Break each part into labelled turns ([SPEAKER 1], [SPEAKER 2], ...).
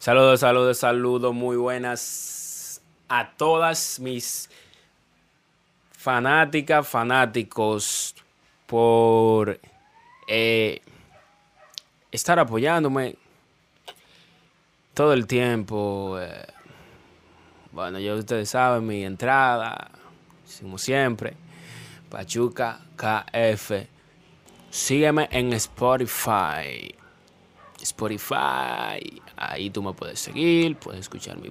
[SPEAKER 1] Saludos, saludos, saludos, muy buenas a todas mis fanáticas, fanáticos por eh, estar apoyándome todo el tiempo. eh, bueno, ya ustedes saben mi entrada, como siempre, Pachuca KF. Sígueme en Spotify. Spotify. Ahí tú me puedes seguir, puedes escuchar mi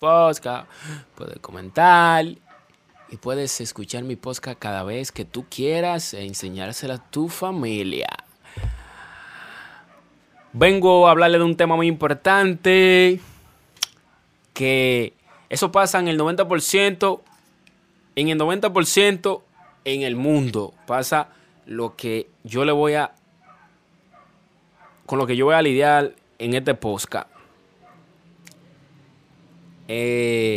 [SPEAKER 1] Podcast, puedes comentar y puedes escuchar mi podcast cada vez que tú quieras e enseñársela a tu familia. Vengo a hablarle de un tema muy importante que eso pasa en el 90%, en el 90% en el mundo pasa lo que yo le voy a con lo que yo voy a lidiar en este podcast. é,